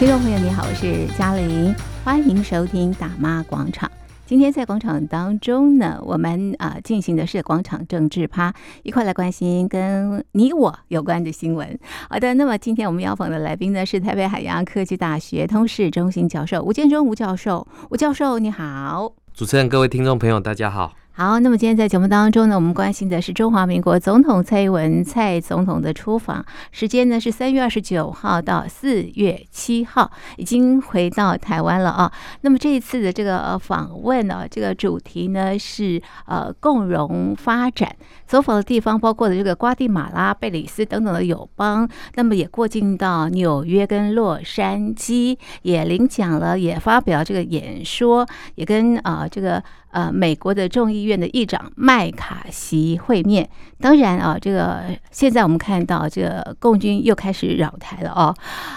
听众朋友，你好，我是嘉玲，欢迎收听大妈广场。今天在广场当中呢，我们啊进行的是广场政治趴，一块来关心跟你我有关的新闻。好的，那么今天我们邀访的来宾呢是台北海洋科技大学通识中心教授吴建忠吴教授，吴教授你好。主持人，各位听众朋友，大家好。好，那么今天在节目当中呢，我们关心的是中华民国总统蔡英文蔡总统的出访，时间呢是三月二十九号到四月七号，已经回到台湾了啊。那么这一次的这个访问呢，这个主题呢是呃共荣发展，走访的地方包括了这个瓜地马拉、贝里斯等等的友邦，那么也过境到纽约跟洛杉矶，也领奖了，也发表这个演说，也跟啊、这个。呃，美国的众议院的议长麦卡锡会面。当然啊，这个现在我们看到这个共军又开始扰台了哦。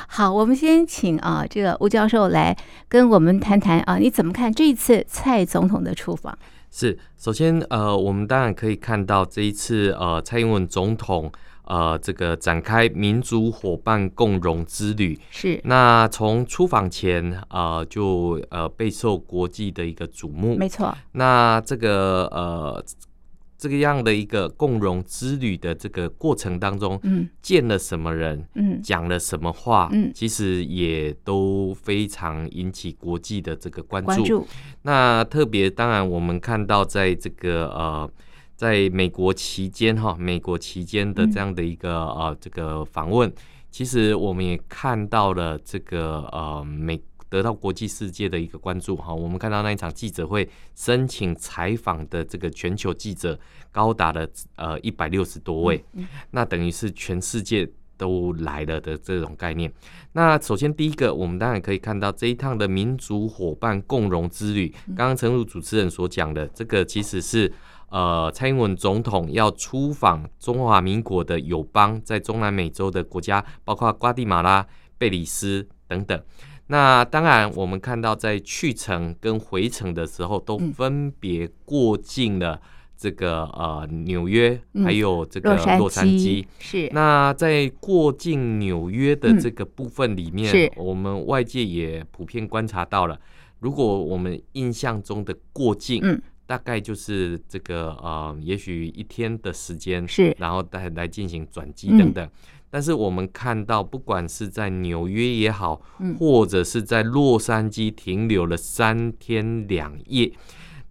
好，我们先请啊这个吴教授来跟我们谈谈啊，你怎么看这一次蔡总统的出访？是，首先呃，我们当然可以看到这一次呃，蔡英文总统。呃，这个展开民族伙伴共荣之旅是。那从出访前，呃，就呃备受国际的一个瞩目。没错。那这个呃这个样的一个共荣之旅的这个过程当中，嗯，见了什么人，嗯，讲了什么话，嗯，其实也都非常引起国际的这个关注。关注。那特别，当然我们看到在这个呃。在美国期间，哈，美国期间的这样的一个呃这个访问，其实我们也看到了这个呃美得到国际世界的一个关注，哈，我们看到那一场记者会申请采访的这个全球记者高达了呃一百六十多位，那等于是全世界都来了的这种概念。那首先第一个，我们当然可以看到这一趟的民族伙伴共荣之旅，刚刚陈如主持人所讲的，这个其实是。呃，蔡英文总统要出访中华民国的友邦，在中南美洲的国家，包括瓜地马拉、贝里斯等等。那当然，我们看到在去程跟回程的时候，都分别过境了这个呃纽约，还有这个洛杉矶。是。那在过境纽约的这个部分里面，我们外界也普遍观察到了，如果我们印象中的过境，嗯。大概就是这个呃，也许一天的时间，是，然后来来进行转机等等。嗯。但是我们看到，不管是在纽约也好，嗯，或者是在洛杉矶停留了三天两夜，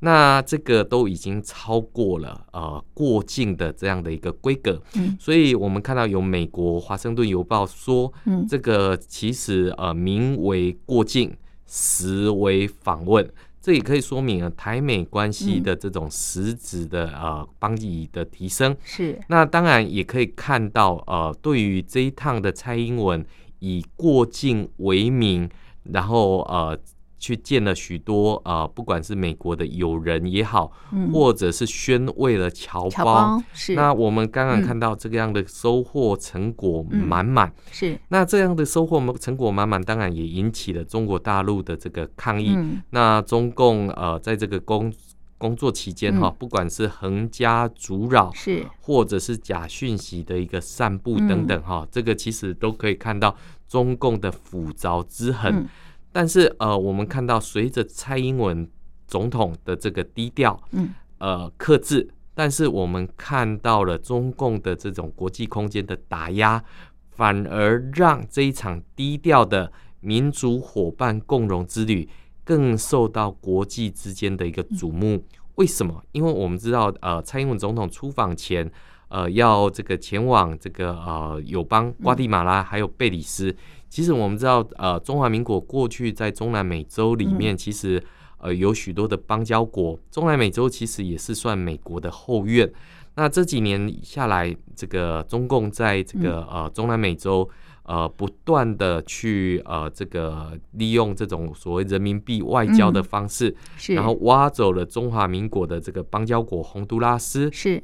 那这个都已经超过了呃过境的这样的一个规格。嗯，所以我们看到有美国《华盛顿邮报》说，嗯，这个其实呃名为过境，实为访问。这也可以说明啊台美关系的这种实质的呃邦谊的提升。是。那当然也可以看到呃，对于这一趟的蔡英文以过境为名，然后呃。去见了许多呃，不管是美国的友人也好，嗯、或者是宣慰了侨胞。是。那我们刚刚看到这个样的收获成果满满、嗯。是。那这样的收获成果满满，当然也引起了中国大陆的这个抗议。嗯、那中共呃，在这个工工作期间哈、嗯，不管是横加阻扰，是，或者是假讯息的一个散布等等哈、嗯，这个其实都可以看到中共的腐蛲之痕。嗯但是呃，我们看到随着蔡英文总统的这个低调，嗯，呃，克制，但是我们看到了中共的这种国际空间的打压，反而让这一场低调的民族伙伴共荣之旅更受到国际之间的一个瞩目。为什么？因为我们知道，呃，蔡英文总统出访前，呃，要这个前往这个呃友邦瓜地马拉还有贝里斯。其实我们知道，呃，中华民国过去在中南美洲里面，其实呃有许多的邦交国。中南美洲其实也是算美国的后院。那这几年下来，这个中共在这个呃中南美洲呃不断的去呃这个利用这种所谓人民币外交的方式，然后挖走了中华民国的这个邦交国洪都拉斯。是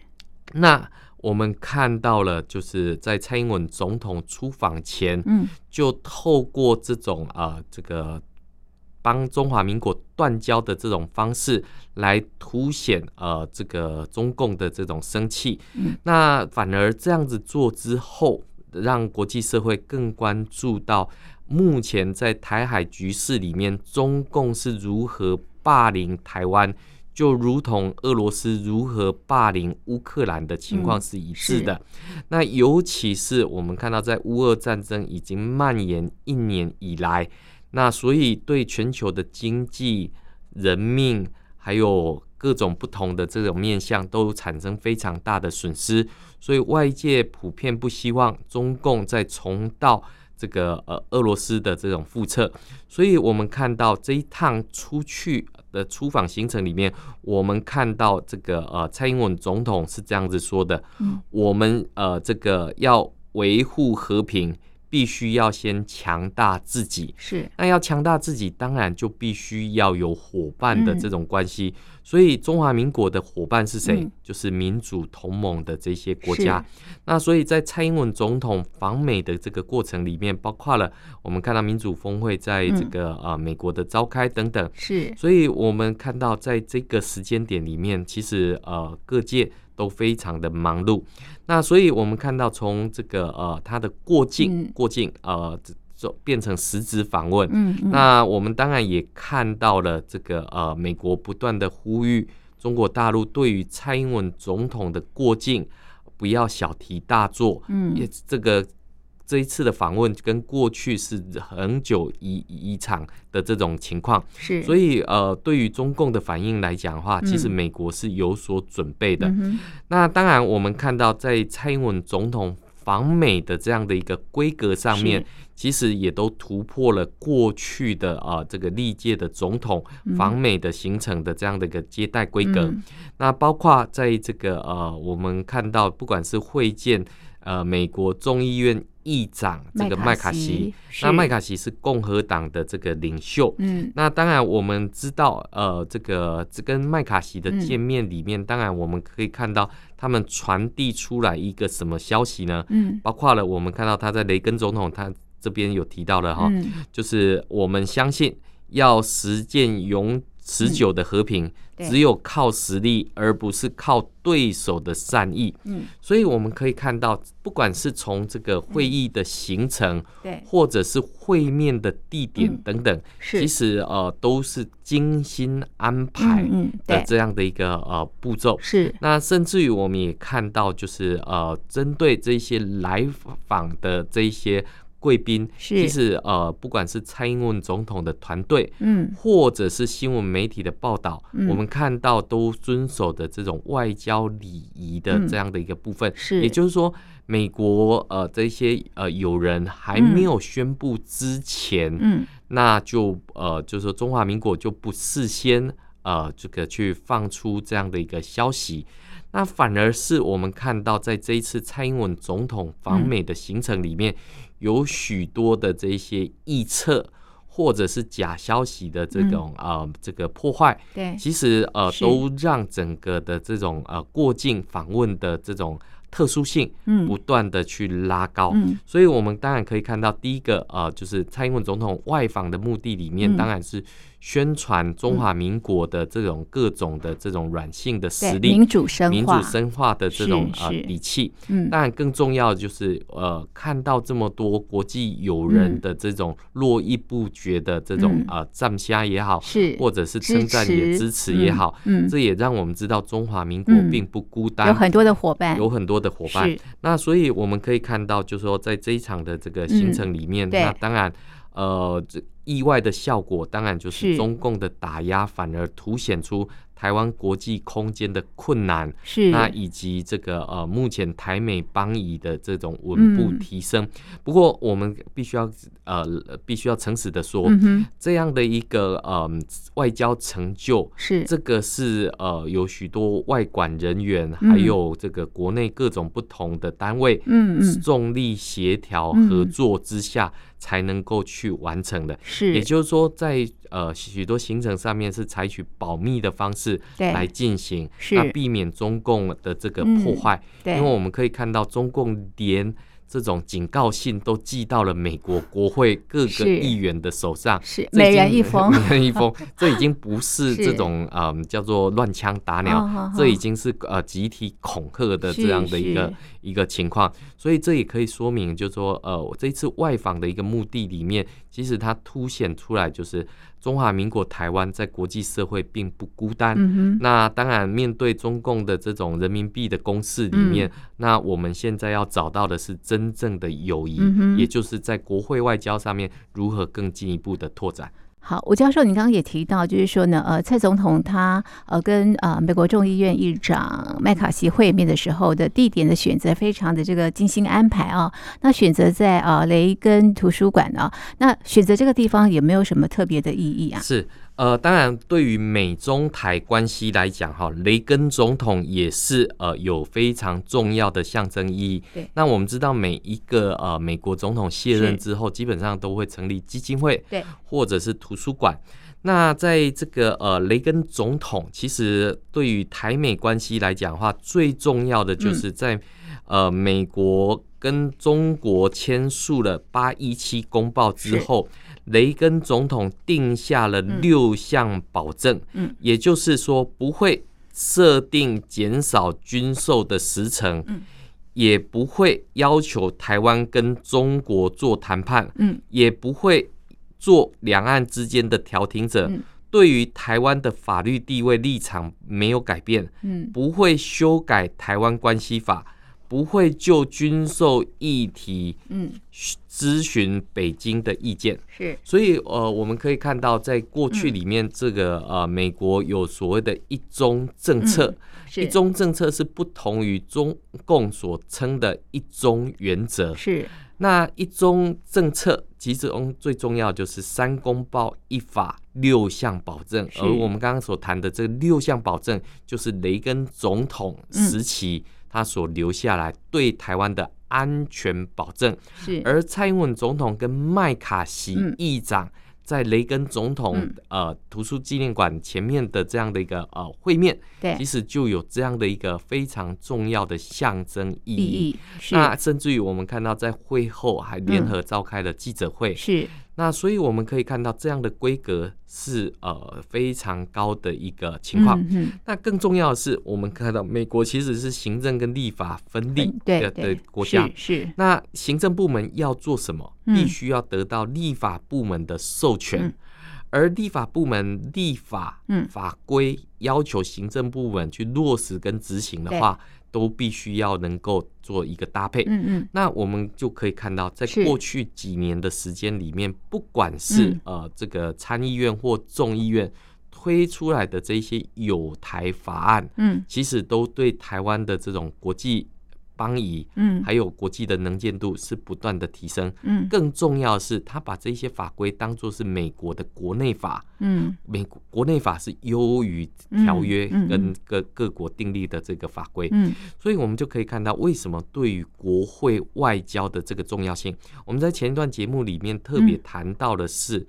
那。我们看到了，就是在蔡英文总统出访前，嗯，就透过这种啊、呃，这个帮中华民国断交的这种方式来凸显呃，这个中共的这种生气。嗯，那反而这样子做之后，让国际社会更关注到目前在台海局势里面，中共是如何霸凌台湾，就如同俄罗斯如何霸凌乌克兰的情况是一致的。嗯、那尤其是我们看到，在乌俄战争已经蔓延一年以来，那所以对全球的经济、人命还有各种不同的这种面向都产生非常大的损失，所以外界普遍不希望中共再重蹈这个呃俄罗斯的这种复测。所以我们看到这一趟出去的出访行程里面，我们看到这个呃蔡英文总统是这样子说的：嗯，我们呃这个要维护和平。必须要先强大自己，是那要强大自己，当然就必须要有伙伴的这种关系。嗯、所以中华民国的伙伴是谁？嗯、就是民主同盟的这些国家。那所以在蔡英文总统访美的这个过程里面，包括了我们看到民主峰会在这个呃、美国的召开等等。是，所以我们看到在这个时间点里面，其实呃各界。都非常的忙碌，那所以我们看到从这个呃他的过境、嗯、过境呃就变成实质访问，嗯嗯、那我们当然也看到了这个呃美国不断的呼吁中国大陆对于蔡英文总统的过境不要小题大做，嗯，也这个。这一次的访问跟过去是很久一一场的这种情况，是，所以呃，对于中共的反应来讲的话，其实美国是有所准备的。嗯、那当然，我们看到在蔡英文总统访美的这样的一个规格上面，其实也都突破了过去的啊、呃、这个历届的总统访美的行程的这样的一个接待规格。嗯、那包括在这个呃，我们看到不管是会见呃美国众议院。议长这个麦卡锡，那麦卡锡是共和党的这个领袖。嗯，那当然我们知道，呃，这个这跟麦卡锡的见面里面，嗯、当然我们可以看到他们传递出来一个什么消息呢？嗯，包括了我们看到他在雷根总统他这边有提到了哈，嗯、就是我们相信要实践永持久的和平。嗯只有靠实力，而不是靠对手的善意。嗯，所以我们可以看到，不管是从这个会议的行程，对，或者是会面的地点等等，其实呃都是精心安排的这样的一个呃步骤。是，那甚至于我们也看到，就是呃针对这些来访的这一些。贵宾，其实呃，不管是蔡英文总统的团队，嗯，或者是新闻媒体的报道，嗯，我们看到都遵守的这种外交礼仪的这样的一个部分，是，也就是说，美国呃这些呃友人还没有宣布之前，嗯，那就呃就是说中华民国就不事先呃这个去放出这样的一个消息，那反而是我们看到在这一次蔡英文总统访美的行程里面。有许多的这些臆测或者是假消息的这种啊、嗯。呃，这个破坏，对，其实呃都让整个的这种呃过境访问的这种特殊性，嗯，不断的去拉高，嗯，所以我们当然可以看到，第一个呃，就是蔡英文总统外访的目的里面，当然是。宣传中华民国的这种各种的这种软性的实力，民主深化、民主深化的这种呃底气。嗯，当然更重要的就是呃，看到这么多国际友人的这种络绎不绝的这种呃赞虾也好，是或者是称赞也支持。也好，嗯，这也让我们知道中华民国并不孤单，有很多的伙伴，有很多的伙伴。那所以我们可以看到，就是说在这一场的这个行程里面，那当然呃这。意外的效果，当然就是中共的打压，反而凸显出台湾国际空间的困难，是。那以及这个呃目前台美邦谊的这种稳步提升。嗯、不过我们必须要呃必须要诚实的说，这样的一个呃外交成就是。这个是呃有许多外管人员，嗯、还有这个国内各种不同的单位，嗯嗯，重力协调合作之下才能够去完成的。是，也就是说在呃许多行程上面是采取保密的方式。来进行，对那避免中共的这个破坏，嗯、因为我们可以看到中共连这种警告信都寄到了美国国会各个议员的手上，是，是每人一封，每人一封，这已经不是 这种嗯叫做乱枪打鸟，哦、这已经是呃集体恐吓的这样的一个一个情况，所以这也可以说明，就是说呃我这一次外访的一个目的里面，其实它凸显出来就是。中华民国台湾在国际社会并不孤单。嗯、那当然，面对中共的这种人民币的攻势里面，嗯，那我们现在要找到的是真正的友谊，嗯，也就是在国会外交上面如何更进一步的拓展。好，吴教授，你刚刚也提到，就是说呢，呃，蔡总统他呃跟呃美国众议院议长麦卡锡会面的时候的地点的选择非常的这个精心安排啊。那选择在呃雷根图书馆啊，那选择这个地方也没有什么特别的意义啊？是。呃，当然，对于美中台关系来讲，哈，雷根总统也是呃有非常重要的象征意义。对，那我们知道，每一个呃美国总统卸任之后，基本上都会成立基金会，对，或者是图书馆。那在这个呃雷根总统，其实对于台美关系来讲的话，最重要的就是在、嗯、呃美国跟中国签署了八一七公报之后。雷根总统定下了六项保证，嗯，也就是说不会设定减少军售的时程，嗯，也不会要求台湾跟中国做谈判，嗯，也不会做两岸之间的调停者，对于台湾的法律地位立场没有改变，嗯，不会修改台湾关系法。不会就军售议题，嗯，咨询北京的意见。是，所以呃，我们可以看到，在过去里面，这个呃，美国有所谓的一中政策，一中政策是不同于中共所称的一中原则。是，那一中政策其中最重要就是三公报一法六项保证，而我们刚刚所谈的这六项保证，就是雷根总统时期。他所留下来对台湾的安全保证，是。而蔡英文总统跟麦卡锡议长在雷根总统、嗯、呃图书纪念馆前面的这样的一个呃会面，对，其实就有这样的一个非常重要的象征意义。那甚至于我们看到在会后还联合召开了记者会，嗯、是。那所以我们可以看到，这样的规格是呃非常高的一个情况。嗯。那更重要的是，我们看到美国其实是行政跟立法分立的的国家。是。那行政部门要做什么，必须要得到立法部门的授权。而立法部门立法法规要求行政部门去落实跟执行的话。都必须要能够做一个搭配，嗯嗯，那我们就可以看到，在过去几年的时间里面，不管是呃这个参议院或众议院推出来的这些有台法案，嗯，其实都对台湾的这种国际。邦谊，嗯，还有国际的能见度是不断的提升，嗯，更重要的是，他把这些法规当做是美国的国内法，嗯，美国国内法是优于条约跟各各国订立的这个法规，嗯，所以我们就可以看到为什么对于国会外交的这个重要性，我们在前一段节目里面特别谈到的是，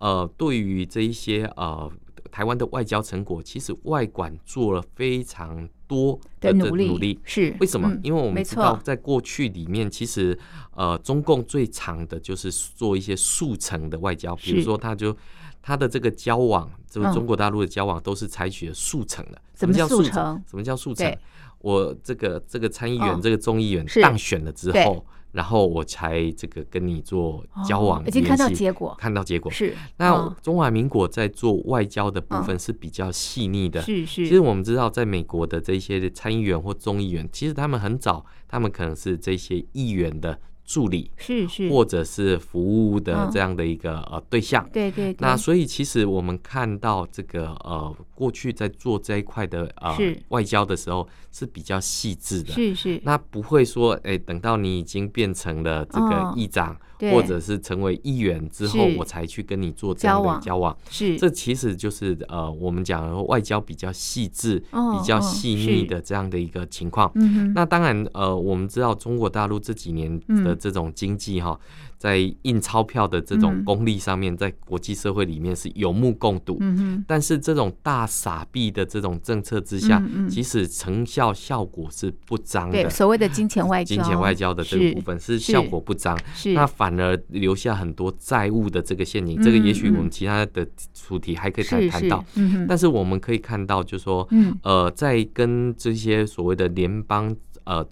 呃，对于这一些呃。台湾的外交成果，其实外管做了非常多的努力，努力是为什么？因为我们知道，在过去里面，其实呃，中共最长的就是做一些速成的外交，比如说，他就他的这个交往，就是中国大陆的交往，都是采取了速成的。什么叫速成？什么叫速成？我这个这个参议员，这个众议员当选了之后。然后我才这个跟你做交往，已经看到结果，看到结果是。那中华民国在做外交的部分是比较细腻的，是是。其实我们知道，在美国的这些参议员或众议员，其实他们很早，他们可能是这些议员的。助理是是，或者是服务的这样的一个呃对象，对对。那所以其实我们看到这个呃过去在做这一块的呃外交的时候是比较细致的，是是。那不会说哎，等到你已经变成了这个议长，或者是成为议员之后，我才去跟你做这样的交往。是，这其实就是呃我们讲外交比较细致、比较细腻的这样的一个情况。嗯。那当然呃我们知道中国大陆这几年的。的这种经济哈。在印钞票的这种功力上面，在国际社会里面是有目共睹。嗯，但是这种大傻币的这种政策之下，即使成效效果是不彰的。对，所谓的金钱外交，金钱外交的这个部分是效果不彰，那反而留下很多债务的这个陷阱。这个也许我们其他的主题还可以再谈到。嗯，但是我们可以看到，就是说，呃，在跟这些所谓的联邦呃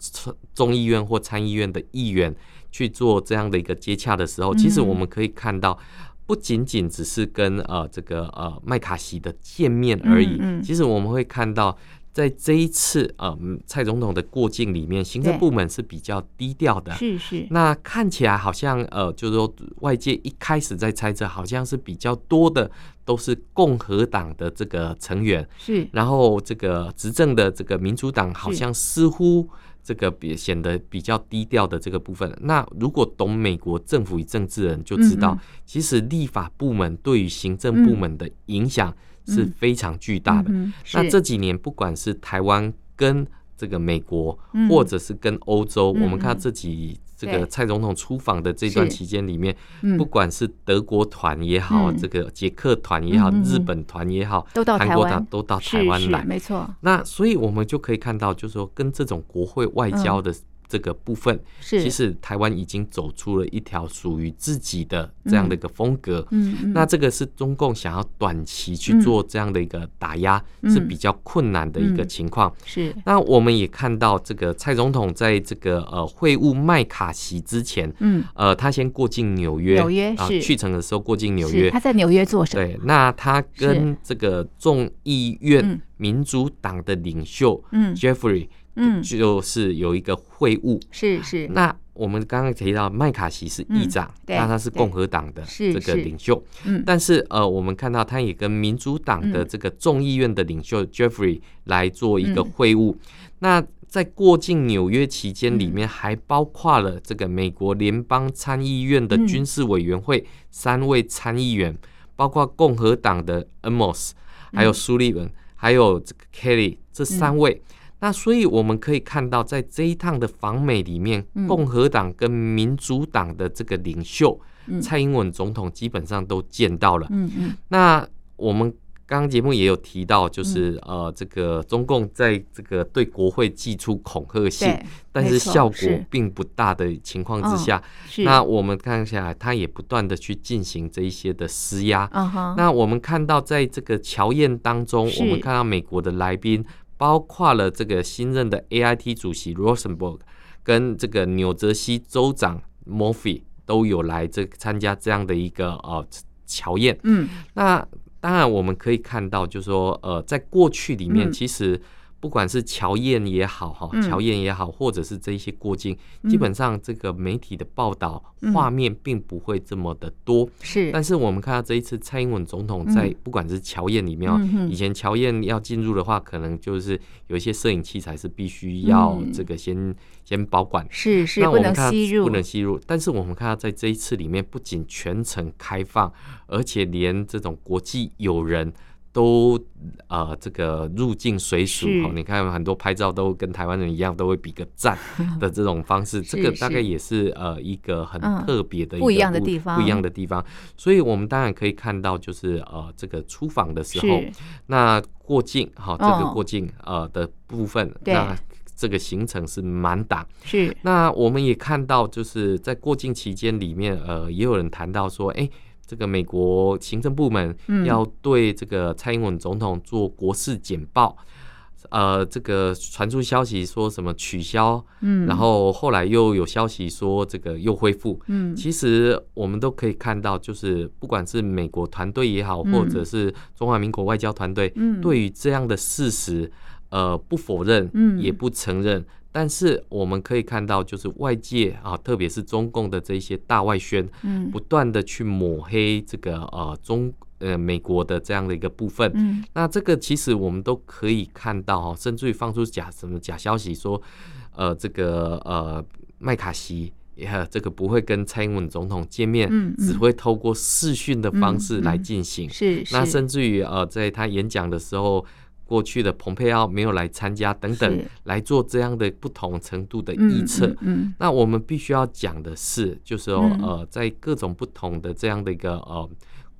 众议院或参议院的议员。去做这样的一个接洽的时候，其实我们可以看到，不仅仅只是跟呃这个呃麦卡锡的见面而已。其实我们会看到，在这一次呃蔡总统的过境里面，行政部门是比较低调的。是是。那看起来好像呃，就是说外界一开始在猜测，好像是比较多的都是共和党的这个成员。是。然后这个执政的这个民主党好像似乎。这个比显得比较低调的这个部分，那如果懂美国政府与政治人就知道，其实立法部门对于行政部门的影响是非常巨大的。那这几年不管是台湾跟这个美国，或者是跟欧洲，我们看自己。这个蔡总统出访的这段期间里面，不管是德国团也好，这个捷克团也好，日本团也好，韩国团都到台湾来，没错。那所以我们就可以看到，就是说跟这种国会外交的。这个部分，是。其实台湾已经走出了一条属于自己的这样的一个风格。嗯，那这个是中共想要短期去做这样的一个打压，是比较困难的一个情况。是。那我们也看到，这个蔡总统在这个呃会晤麦卡锡之前，嗯，呃，他先过境纽约，纽约是。去程的时候过境纽约，他在纽约做什么？对，那他跟这个众议院民主党的领袖，嗯，Jeffrey。嗯，就是有一个会晤，是是。那我们刚刚提到麦卡锡是议长，那他是共和党的这个领袖。嗯，但是呃，我们看到他也跟民主党的这个众议院的领袖 Jeffrey 来做一个会晤。那在过境纽约期间里面，还包括了这个美国联邦参议院的军事委员会三位参议员，包括共和党的 Amos，还有苏利文，还有这个 Kelly 这三位。那所以我们可以看到，在这一趟的访美里面，共和党跟民主党的这个领袖蔡英文总统基本上都见到了。嗯嗯。那我们刚刚节目也有提到，就是呃，这个中共在这个对国会寄出恐吓信，但是效果并不大的情况之下，那我们看下来他也不断的去进行这一些的施压。那我们看到在这个乔宴当中，我们看到美国的来宾。包括了这个新任的 AIT 主席 Rosenberg 跟这个纽泽西州长 Murphy 都有来这参加这样的一个呃乔宴。嗯，那当然我们可以看到，就是说呃，在过去里面其实。不管是乔宴也好，哈，乔宴也好，或者是这一些过境，基本上这个媒体的报道画面并不会这么的多。是，但是我们看到这一次蔡英文总统在不管是乔宴里面，以前乔宴要进入的话，可能就是有一些摄影器材是必须要这个先先保管，是是，不能吸入，不能吸入。但是我们看到在这一次里面，不仅全程开放，而且连这种国际友人。都呃，这个入境随俗哈，你看很多拍照都跟台湾人一样，都会比个赞的这种方式，这个大概也是呃一个很特别的不一样的地方，不一样的地方。所以我们当然可以看到，就是呃这个出访的时候，那过境哈，这个过境呃的部分，那这个行程是满档。是，那我们也看到，就是在过境期间里面，呃，也有人谈到说，哎。这个美国行政部门要对这个蔡英文总统做国事简报，呃，这个传出消息说什么取消，嗯，然后后来又有消息说这个又恢复，嗯，其实我们都可以看到，就是不管是美国团队也好，或者是中华民国外交团队，嗯，对于这样的事实，呃，不否认，嗯，也不承认。但是我们可以看到，就是外界啊，特别是中共的这些大外宣，嗯，不断的去抹黑这个呃中呃美国的这样的一个部分，嗯，那这个其实我们都可以看到哈，甚至于放出假什么假消息说，呃这个呃麦卡锡也这个不会跟蔡英文总统见面，嗯，只会透过视讯的方式来进行，是，那甚至于呃在他演讲的时候。过去的蓬佩奥没有来参加等等，来做这样的不同程度的预测。嗯，嗯，那我们必须要讲的是，就是说，呃，在各种不同的这样的一个呃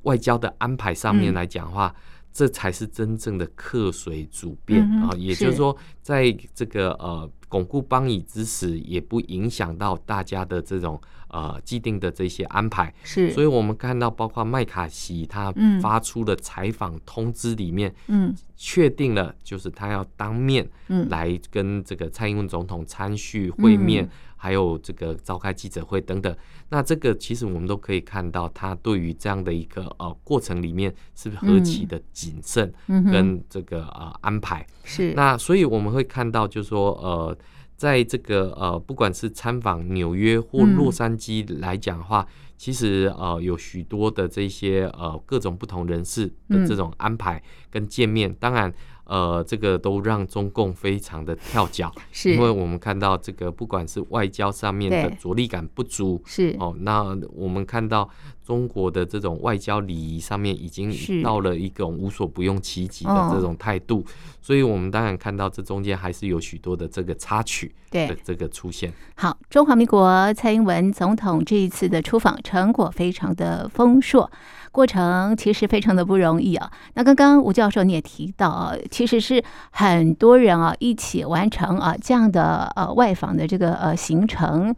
外交的安排上面来讲的话。这才是真正的客随主便啊、嗯！也就是说，在这个呃巩固邦以之时，也不影响到大家的这种呃既定的这些安排。是，所以我们看到，包括麦卡锡他发出的采访通知里面，嗯，确定了就是他要当面来跟这个蔡英文总统参叙会面。嗯。还有这个召开记者会等等，那这个其实我们都可以看到，他对于这样的一个呃过程里面是不是何其的谨慎跟这个呃安排。是。那所以我们会看到，就是说呃，在这个呃不管是参访纽约或洛杉矶来讲的话，其实呃有许多的这些呃各种不同人士的这种安排跟见面，当然。呃，这个都让中共非常的跳脚，是。因为我们看到这个不管是外交上面的着力感不足，是。哦，那我们看到中国的这种外交礼仪上面已经到了一种无所不用其极的这种态度，所以我们当然看到这中间还是有许多的这个插曲的这个出现。好，中华民国蔡英文总统这一次的出访成果非常的丰硕。过程其实非常的不容易啊。那刚刚吴教授你也提到啊，其实是很多人啊一起完成啊这样的呃外访的这个呃行程。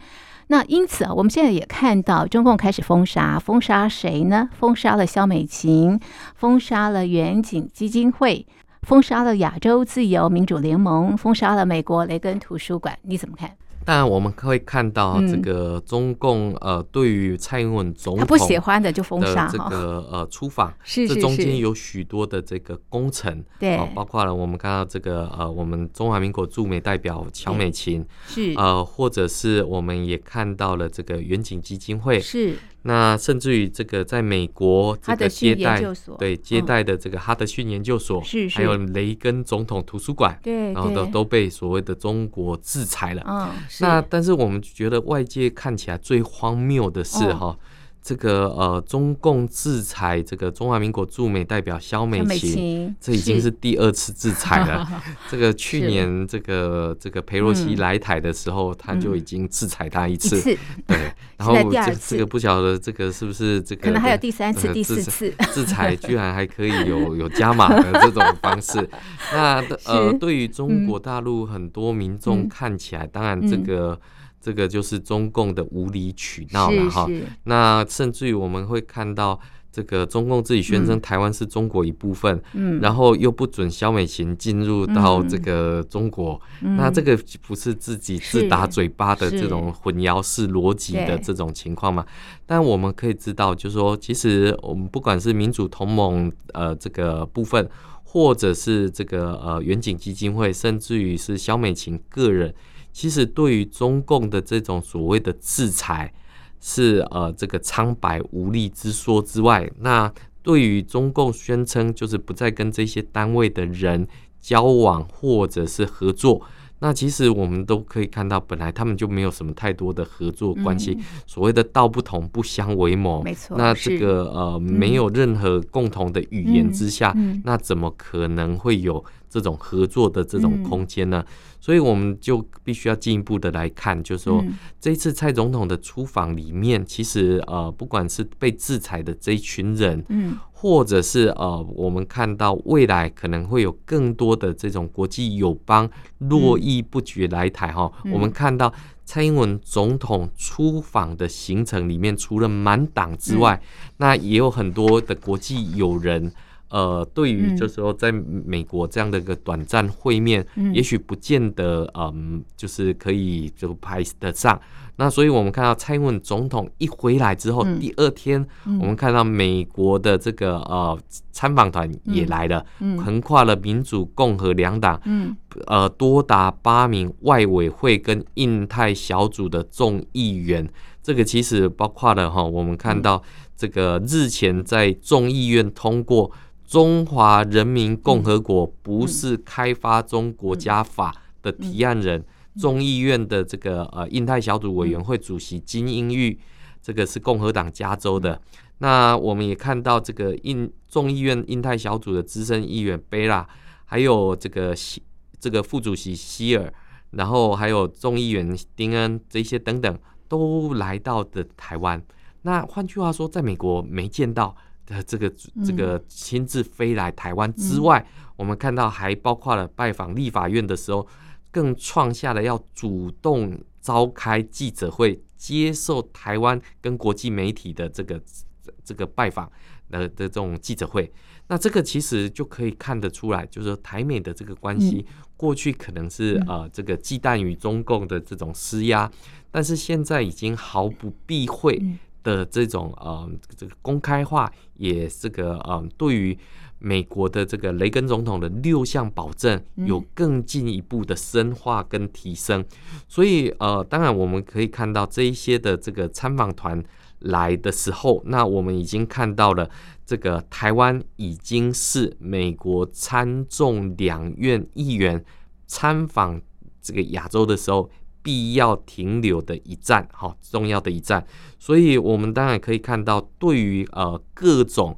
那因此啊，我们现在也看到中共开始封杀，封杀谁呢？封杀了萧美琴，封杀了远景基金会，封杀了亚洲自由民主联盟，封杀了美国雷根图书馆。你怎么看？当然，我们可以看到这个中共呃，对于蔡英文总统他不喜欢的就封杀这个呃出访，是这中间有许多的这个工程，对，包括了我们看到这个呃，我们中华民国驻美代表乔美琴，是。呃，或者是我们也看到了这个远景基金会，是。那甚至于这个在美国这个接待，对接待的这个哈德逊研究所，是还有雷根总统图书馆，对，然后都都被所谓的中国制裁了。嗯，那但是我们觉得外界看起来最荒谬的是哈。这个呃，中共制裁这个中华民国驻美代表萧美琴，这已经是第二次制裁了。这个去年这个这个裴洛西来台的时候，他就已经制裁他一次。对，然后这这个不晓得这个是不是这个可能还有第三次、第四次制裁，居然还可以有 有加码的这种方式。那呃，对于中国大陆很多民众看起来，当然这个。这个就是中共的无理取闹了哈，那甚至于我们会看到这个中共自己宣称台湾是中国一部分，嗯，然后又不准萧美琴进入到这个中国，嗯，那这个不是自己自打嘴巴的这种混淆式逻辑的这种情况吗？但我们可以知道，就是说，其实我们不管是民主同盟呃这个部分，或者是这个呃远景基金会，甚至于是萧美琴个人。其实，对于中共的这种所谓的制裁，是呃这个苍白无力之说之外，那对于中共宣称就是不再跟这些单位的人交往或者是合作，那其实我们都可以看到，本来他们就没有什么太多的合作关系。所谓的道不同不相为谋，没错。那这个呃没有任何共同的语言之下，那怎么可能会有这种合作的这种空间呢？所以我们就必须要进一步的来看，就是说，这次蔡总统的出访里面，其实呃，不管是被制裁的这一群人，嗯，或者是呃，我们看到未来可能会有更多的这种国际友邦络绎不绝来台哈。我们看到蔡英文总统出访的行程里面，除了满党之外，那也有很多的国际友人。呃，对于就是说，在美国这样的一个短暂会面，嗯、也许不见得，嗯，就是可以就排得上。那所以我们看到蔡英文总统一回来之后，嗯、第二天，我们看到美国的这个呃参访团也来了，横、嗯、跨了民主、共和两党，嗯、呃，多达八名外委会跟印太小组的众议员。这个其实包括了哈，我们看到这个日前在众议院通过。中华人民共和国不是开发中国家法的提案人，众议院的这个呃印太小组委员会主席金英玉，这个是共和党加州的。那我们也看到这个印众议院印太小组的资深议员贝拉，还有这个希这个副主席希尔，然后还有众议员丁恩这些等等，都来到的台湾。那换句话说，在美国没见到的这个这个亲自飞来台湾之外，嗯、我们看到还包括了拜访立法院的时候，更创下了要主动召开记者会，接受台湾跟国际媒体的这个这个拜访的的这种记者会。那这个其实就可以看得出来，就是说台美的这个关系，过去可能是呃这个忌惮于中共的这种施压，但是现在已经毫不避讳。的这种呃，这个公开化也这个呃，对于美国的这个雷根总统的六项保证有更进一步的深化跟提升，所以呃，当然我们可以看到这一些的这个参访团来的时候，那我们已经看到了这个台湾已经是美国参众两院议员参访这个亚洲的时候。必要停留的一站，好重要的一站，所以我们当然可以看到，对于呃各种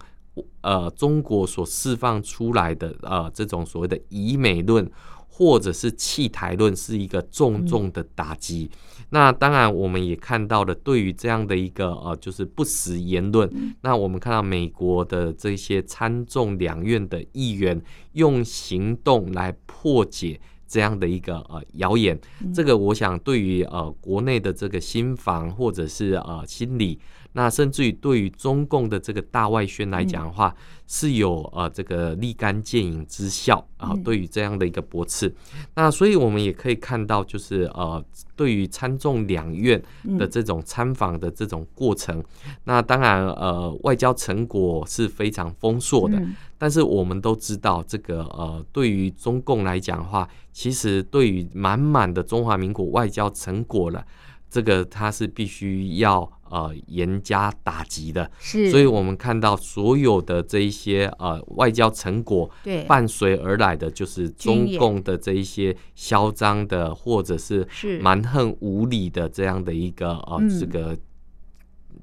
呃中国所释放出来的呃这种所谓的以美论或者是弃台论，是一个重重的打击。那当然，我们也看到了，对于这样的一个呃就是不实言论，那我们看到美国的这些参众两院的议员用行动来破解。这样的一个呃谣言，这个我想对于呃国内的这个新房或者是呃心理，那甚至于对于中共的这个大外宣来讲的话，是有呃这个立竿见影之效啊。对于这样的一个驳斥，那所以我们也可以看到，就是呃对于参众两院的这种参访的这种过程，那当然呃外交成果是非常丰硕的。但是我们都知道，这个呃，对于中共来讲的话，其实对于满满的中华民国外交成果了，这个它是必须要呃严加打击的。是，所以我们看到所有的这一些呃外交成果，对，伴随而来的就是中共的这一些嚣张的或者是蛮横无理的这样的一个呃这个。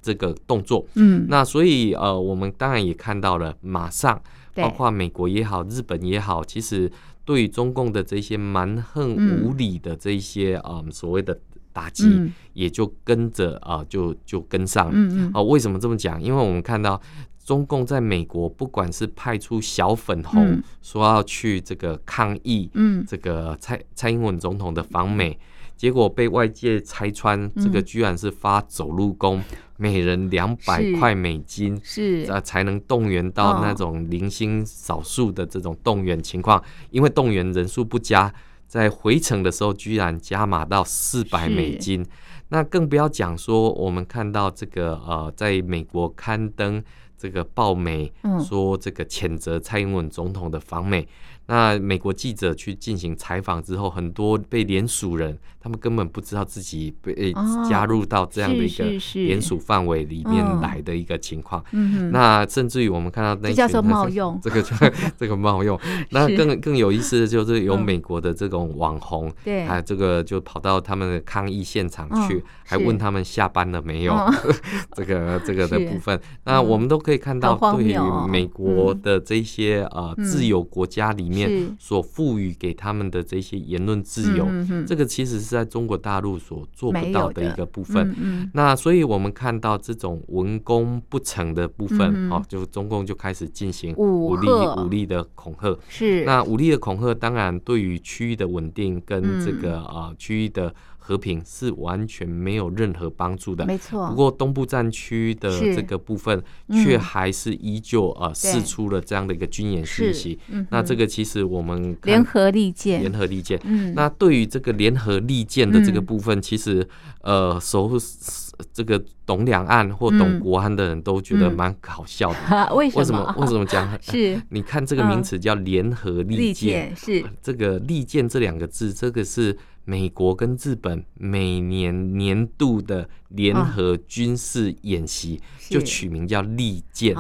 这个动作，嗯，那所以呃，我们当然也看到了，马上包括美国也好，日本也好，其实对于中共的这些蛮横无理的这些啊、呃、所谓的打击，也就跟着啊、呃、就就跟上了。嗯嗯。哦，为什么这么讲？因为我们看到中共在美国，不管是派出小粉红说要去这个抗议，嗯，这个蔡蔡英文总统的访美。结果被外界拆穿，这个居然是发走路工，嗯、每人两百块美金，是啊，才能动员到那种零星少数的这种动员情况。哦、因为动员人数不佳，在回程的时候居然加码到四百美金。那更不要讲说，我们看到这个呃，在美国刊登这个报媒说这个谴责蔡英文总统的访美。那美国记者去进行采访之后，很多被联署人，他们根本不知道自己被加入到这样的一个联署范围里面来的一个情况。那甚至于我们看到那些叫做冒用，这个 这个冒用。那更更有意思的就是有美国的这种网红，对，还有这个就跑到他们的抗议现场去，还问他们下班了没有？这个这个的部分，那我们都可以看到，对于美国的这些呃自由国家里面。所赋予给他们的这些言论自由，这个其实是在中国大陆所做不到的。一个部分。那所以我们看到这种文攻不成的部分，哦，就中共就开始进行武力武力的恐吓。是，那武力的恐吓，当然对于区域的稳定跟这个啊区域的。和平是完全没有任何帮助的，没错。不过东部战区的这个部分，却还是依旧呃释出了这样的一个军演讯息。那这个其实我们联合利剑，联合利剑。嗯，那对于这个联合利剑的这个部分，其实呃，熟这个懂两岸或懂国安的人都觉得蛮搞笑的。为什么？为什么 讲？是，你看这个名词叫联合利剑，是这个利剑这两个字，这个是。美国跟日本每年年度的联合军事演习就取名叫利剑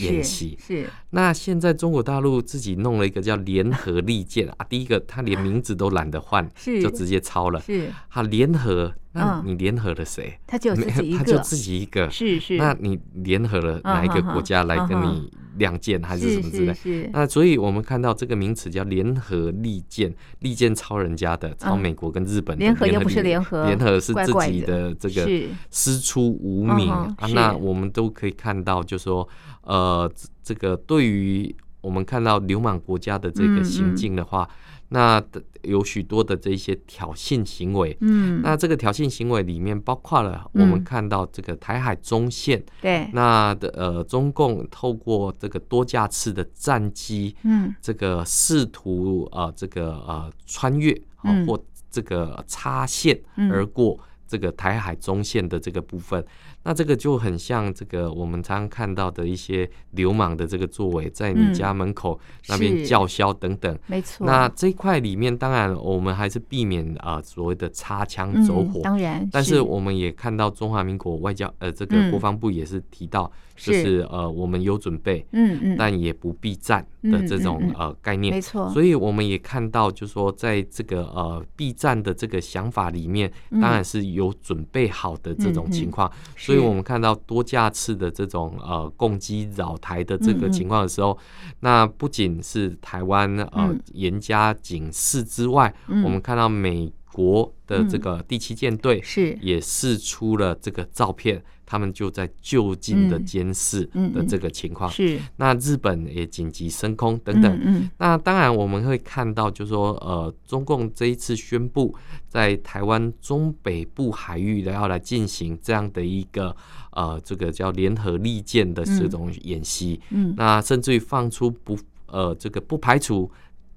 演习。是，那现在中国大陆自己弄了一个叫联合利剑啊，第一个他连名字都懒得换，就直接抄了。是，他联合，那你联合了谁？他就自己一个，他就自己一个。是是，那你联合了哪一个国家来跟你？亮剑还是什么之类。那所以我们看到这个名词叫联合利剑，利剑抄人家的，抄美国跟日本的。联合又不是联合，联合是自己的这个师出无名啊。那我们都可以看到，就是说呃，这个对于我们看到流氓国家的这个行径的话。那有许多的这些挑衅行为，嗯，那这个挑衅行为里面包括了我们看到这个台海中线，对、嗯，那的呃，中共透过这个多架次的战机，嗯，这个试图呃这个呃穿越啊或这个插线而过这个台海中线的这个部分。那这个就很像这个我们常常看到的一些流氓的这个作为，在你家门口那边叫嚣等等。没错。那这一块里面，当然我们还是避免啊所谓的擦枪走火。当然。但是我们也看到中华民国外交呃这个国防部也是提到，就是呃我们有准备，嗯嗯，但也不避战的这种呃概念。没错。所以我们也看到，就是说在这个呃避战的这个想法里面，当然是有准备好的这种情况。所以。所以我们看到多架次的这种呃攻击扰台的这个情况的时候，嗯嗯，那不仅是台湾呃严加警示之外，嗯，我们看到美国的这个第七舰队是也释出了这个照片。他们就在就近的监视的这个情况，是那日本也紧急升空等等。那当然我们会看到，就是说，呃，中共这一次宣布在台湾中北部海域的要来进行这样的一个呃，这个叫联合利剑的这种演习。嗯，那甚至于放出不呃，这个不排除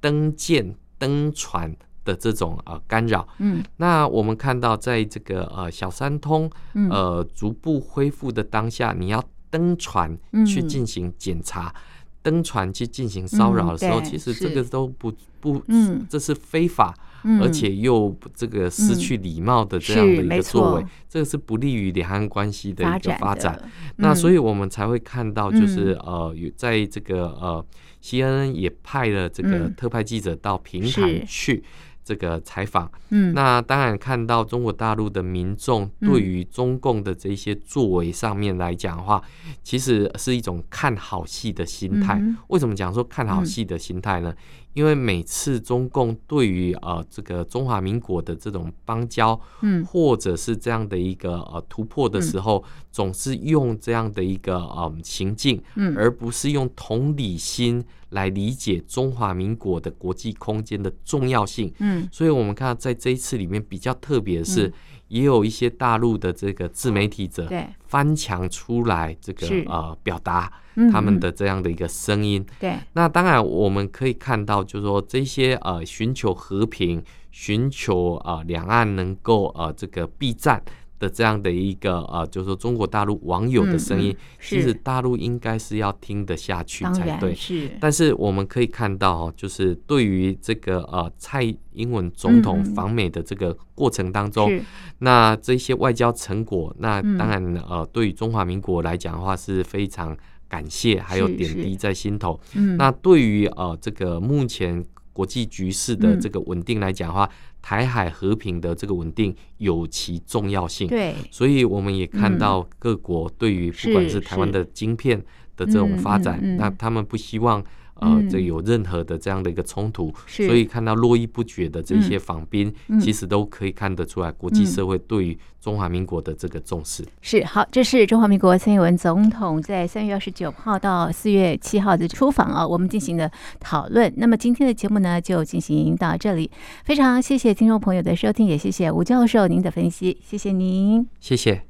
登舰登船。的这种呃干扰，嗯，那我们看到在这个呃小三通呃逐步恢复的当下，你要登船去进行检查，登船去进行骚扰的时候，其实这个都不不，这是非法，而且又这个失去礼貌的这样的一个作为，这个是不利于两岸关系的一个发展。那所以我们才会看到，就是呃有在这个呃 CNN 也派了这个特派记者到平潭去。这个采访，嗯，那当然看到中国大陆的民众对于中共的这些作为上面来讲的话，其实是一种看好戏的心态。为什么讲说看好戏的心态呢？因为每次中共对于呃这个中华民国的这种邦交，嗯，或者是这样的一个呃突破的时候，总是用这样的一个呃行径，嗯，而不是用同理心来理解中华民国的国际空间的重要性，嗯，所以我们看到在这一次里面比较特别的是。也有一些大陆的这个自媒体者翻墙出来，这个呃表达他们的这样的一个声音。对，那当然我们可以看到，就是说这些呃寻求和平、寻求啊两岸能够呃这个避战。的这样的一个呃，就是说中国大陆网友的声音，其实大陆应该是要听得下去才对。是，但是我们可以看到，就是对于这个呃蔡英文总统访美的这个过程当中，嗯、那这些外交成果，那当然呃，对于中华民国来讲的话是非常感谢，还有点滴在心头。嗯，那对于呃这个目前国际局势的这个稳定来讲的话。嗯台海和平的这个稳定有其重要性，对，所以我们也看到各国对于不管是台湾的晶片的这种发展，那他们不希望。呃，这有任何的这样的一个冲突，所以看到络绎不绝的这些访宾，其实都可以看得出来，国际社会对于中华民国的这个重视。是好，这是中华民国蔡英文总统在三月二十九号到四月七号的出访啊，我们进行的讨论。那么今天的节目呢，就进行到这里。非常谢谢听众朋友的收听，也谢谢吴教授您的分析，谢谢您，谢谢。